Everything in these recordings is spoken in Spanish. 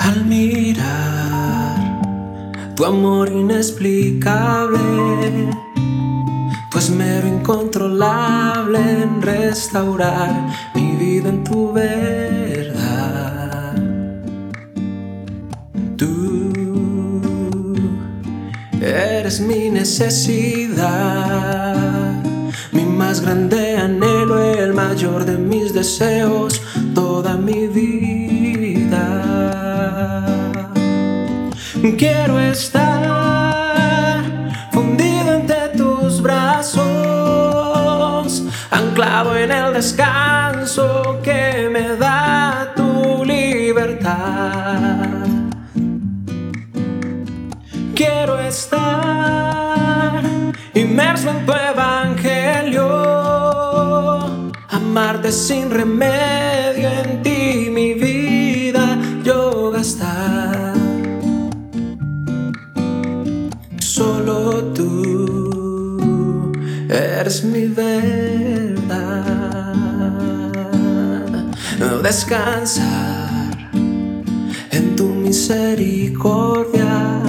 Al mirar tu amor inexplicable, tu esmero incontrolable en restaurar mi vida en tu verdad. Tú eres mi necesidad, mi más grande anhelo, el mayor de mis deseos, toda mi vida. Quiero estar fundido entre tus brazos, anclado en el descanso que me da tu libertad. Quiero estar inmerso en tu evangelio, amarte sin remedio en ti Tú eres mi verdad. Descansar en tu misericordia.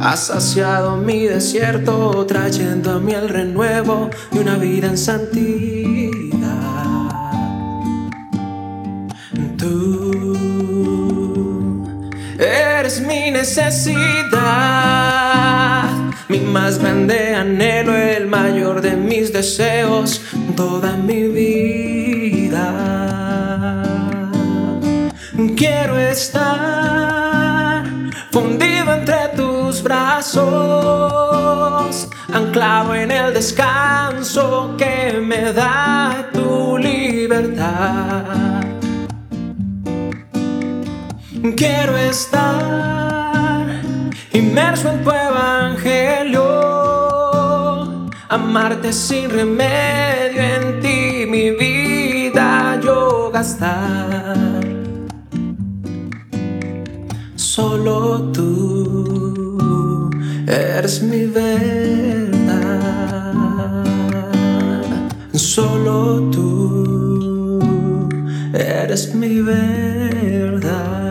Has saciado mi desierto, trayendo a mí el renuevo de una vida en santidad. Tú eres mi necesidad, mi más grande anhelo, el mayor de mis deseos, toda mi vida. Quiero estar fundido entre tus brazos, anclado en el descanso que me da tu libertad. Quiero estar inmerso en tu amarte sin remedio en ti mi vida yo gastar. Solo tú eres mi verdad. Solo tú eres mi verdad.